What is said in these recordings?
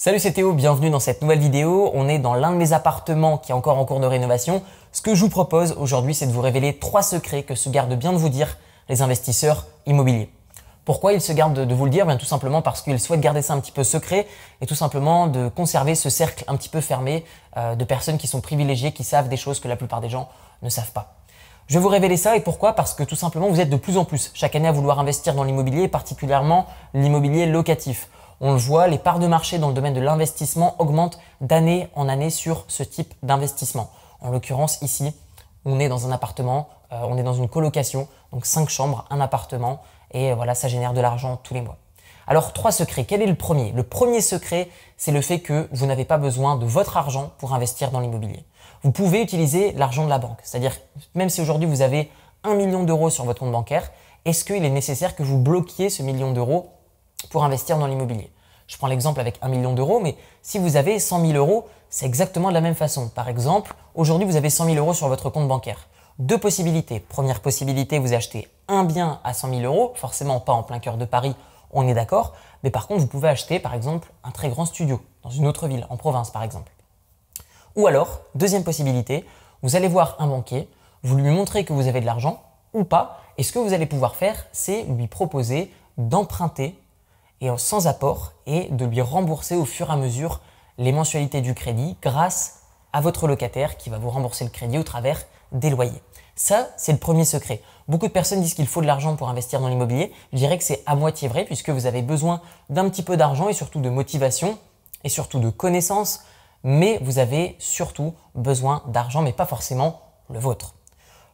Salut c'est Théo, bienvenue dans cette nouvelle vidéo. On est dans l'un de mes appartements qui est encore en cours de rénovation. Ce que je vous propose aujourd'hui, c'est de vous révéler trois secrets que se gardent bien de vous dire les investisseurs immobiliers. Pourquoi ils se gardent de vous le dire? Bien tout simplement parce qu'ils souhaitent garder ça un petit peu secret et tout simplement de conserver ce cercle un petit peu fermé euh, de personnes qui sont privilégiées, qui savent des choses que la plupart des gens ne savent pas. Je vais vous révéler ça et pourquoi? Parce que tout simplement vous êtes de plus en plus chaque année à vouloir investir dans l'immobilier, particulièrement l'immobilier locatif. On le voit, les parts de marché dans le domaine de l'investissement augmentent d'année en année sur ce type d'investissement. En l'occurrence, ici, on est dans un appartement, euh, on est dans une colocation, donc 5 chambres, un appartement, et voilà, ça génère de l'argent tous les mois. Alors, trois secrets. Quel est le premier? Le premier secret, c'est le fait que vous n'avez pas besoin de votre argent pour investir dans l'immobilier. Vous pouvez utiliser l'argent de la banque. C'est-à-dire, même si aujourd'hui vous avez 1 million d'euros sur votre compte bancaire, est-ce qu'il est nécessaire que vous bloquiez ce million d'euros pour investir dans l'immobilier. Je prends l'exemple avec 1 million d'euros, mais si vous avez 100 000 euros, c'est exactement de la même façon. Par exemple, aujourd'hui, vous avez 100 000 euros sur votre compte bancaire. Deux possibilités. Première possibilité, vous achetez un bien à 100 000 euros, forcément pas en plein cœur de Paris, on est d'accord, mais par contre, vous pouvez acheter, par exemple, un très grand studio dans une autre ville, en province, par exemple. Ou alors, deuxième possibilité, vous allez voir un banquier, vous lui montrez que vous avez de l'argent ou pas, et ce que vous allez pouvoir faire, c'est lui proposer d'emprunter et sans apport et de lui rembourser au fur et à mesure les mensualités du crédit grâce à votre locataire qui va vous rembourser le crédit au travers des loyers. Ça, c'est le premier secret. Beaucoup de personnes disent qu'il faut de l'argent pour investir dans l'immobilier. Je dirais que c'est à moitié vrai puisque vous avez besoin d'un petit peu d'argent et surtout de motivation et surtout de connaissances, mais vous avez surtout besoin d'argent, mais pas forcément le vôtre.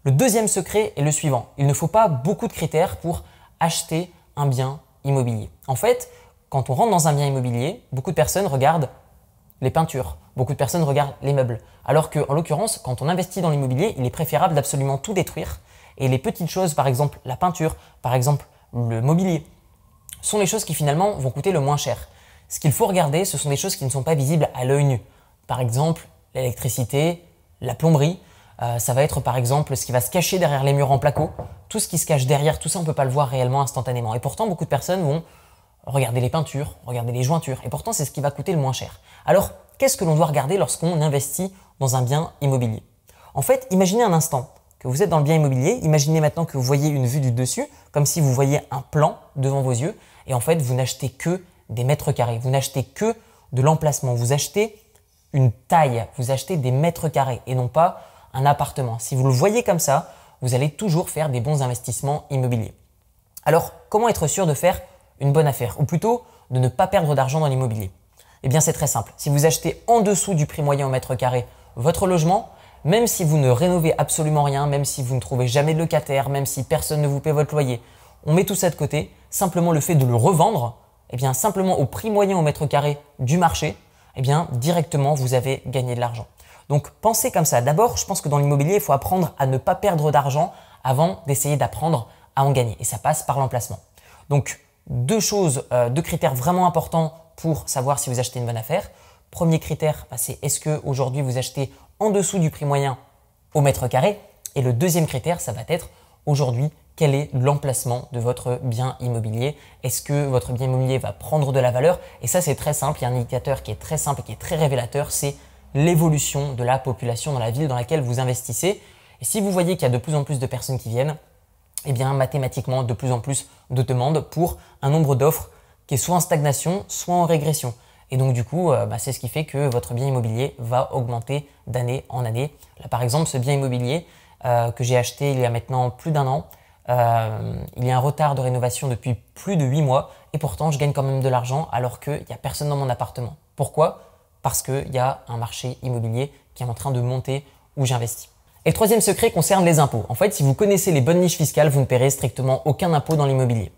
Le deuxième secret est le suivant. Il ne faut pas beaucoup de critères pour acheter un bien immobilier. En fait, quand on rentre dans un bien immobilier, beaucoup de personnes regardent les peintures, beaucoup de personnes regardent les meubles. Alors qu'en l'occurrence, quand on investit dans l'immobilier, il est préférable d'absolument tout détruire. Et les petites choses, par exemple la peinture, par exemple le mobilier, sont les choses qui finalement vont coûter le moins cher. Ce qu'il faut regarder, ce sont des choses qui ne sont pas visibles à l'œil nu. Par exemple, l'électricité, la plomberie, euh, ça va être par exemple ce qui va se cacher derrière les murs en placo. Tout ce qui se cache derrière, tout ça, on ne peut pas le voir réellement instantanément. Et pourtant, beaucoup de personnes vont regarder les peintures, regarder les jointures. Et pourtant, c'est ce qui va coûter le moins cher. Alors, qu'est-ce que l'on doit regarder lorsqu'on investit dans un bien immobilier? En fait, imaginez un instant que vous êtes dans le bien immobilier. Imaginez maintenant que vous voyez une vue du dessus, comme si vous voyez un plan devant vos yeux. Et en fait, vous n'achetez que des mètres carrés. Vous n'achetez que de l'emplacement. Vous achetez une taille. Vous achetez des mètres carrés et non pas un appartement. Si vous le voyez comme ça, vous allez toujours faire des bons investissements immobiliers. Alors, comment être sûr de faire une bonne affaire Ou plutôt, de ne pas perdre d'argent dans l'immobilier? Eh bien, c'est très simple. Si vous achetez en dessous du prix moyen au mètre carré votre logement, même si vous ne rénovez absolument rien, même si vous ne trouvez jamais de locataire, même si personne ne vous paie votre loyer, on met tout ça de côté. Simplement le fait de le revendre, eh bien, simplement au prix moyen au mètre carré du marché, eh bien, directement, vous avez gagné de l'argent. Donc pensez comme ça. D'abord, je pense que dans l'immobilier, il faut apprendre à ne pas perdre d'argent avant d'essayer d'apprendre à en gagner. Et ça passe par l'emplacement. Donc deux choses, euh, deux critères vraiment importants pour savoir si vous achetez une bonne affaire. Premier critère, bah, c'est est-ce que aujourd'hui vous achetez en dessous du prix moyen au mètre carré? Et le deuxième critère, ça va être aujourd'hui quel est l'emplacement de votre bien immobilier? Est-ce que votre bien immobilier va prendre de la valeur? Et ça, c'est très simple. Il y a un indicateur qui est très simple et qui est très révélateur, c'est l'évolution de la population dans la ville dans laquelle vous investissez. Et si vous voyez qu'il y a de plus en plus de personnes qui viennent, eh bien mathématiquement de plus en plus de demandes pour un nombre d'offres qui est soit en stagnation, soit en régression. Et donc du coup, euh, bah, c'est ce qui fait que votre bien immobilier va augmenter d'année en année. Là par exemple, ce bien immobilier euh, que j'ai acheté il y a maintenant plus d'un an, euh, il y a un retard de rénovation depuis plus de 8 mois et pourtant je gagne quand même de l'argent alors qu'il n'y a personne dans mon appartement. Pourquoi? Parce qu'il y a un marché immobilier qui est en train de monter où j'investis. Et le troisième secret concerne les impôts. En fait, si vous connaissez les bonnes niches fiscales, vous ne paierez strictement aucun impôt dans l'immobilier.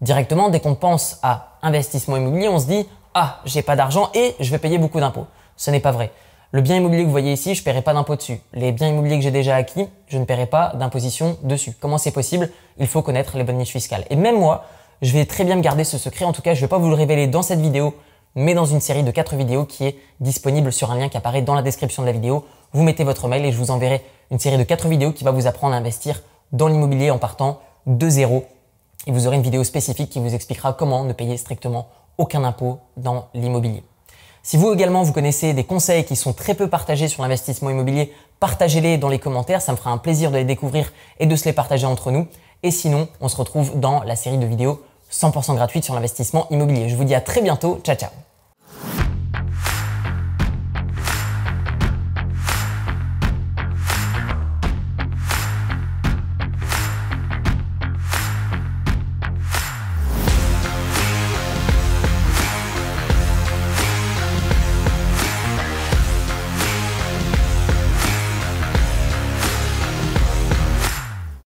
Directement, dès qu'on pense à investissement immobilier, on se dit ah, j'ai pas d'argent et je vais payer beaucoup d'impôts. Ce n'est pas vrai. Le bien immobilier que vous voyez ici, je ne paierai pas d'impôt dessus. Les biens immobiliers que j'ai déjà acquis, je ne paierai pas d'imposition dessus. Comment c'est possible? Il faut connaître les bonnes niches fiscales. Et même moi, je vais très bien me garder ce secret. En tout cas, je ne vais pas vous le révéler dans cette vidéo mais dans une série de 4 vidéos qui est disponible sur un lien qui apparaît dans la description de la vidéo. Vous mettez votre mail et je vous enverrai une série de 4 vidéos qui va vous apprendre à investir dans l'immobilier en partant de zéro. Et vous aurez une vidéo spécifique qui vous expliquera comment ne payer strictement aucun impôt dans l'immobilier. Si vous également vous connaissez des conseils qui sont très peu partagés sur l'investissement immobilier, partagez-les dans les commentaires, ça me fera un plaisir de les découvrir et de se les partager entre nous. Et sinon, on se retrouve dans la série de vidéos 100% gratuite sur l'investissement immobilier. Je vous dis à très bientôt. Ciao, ciao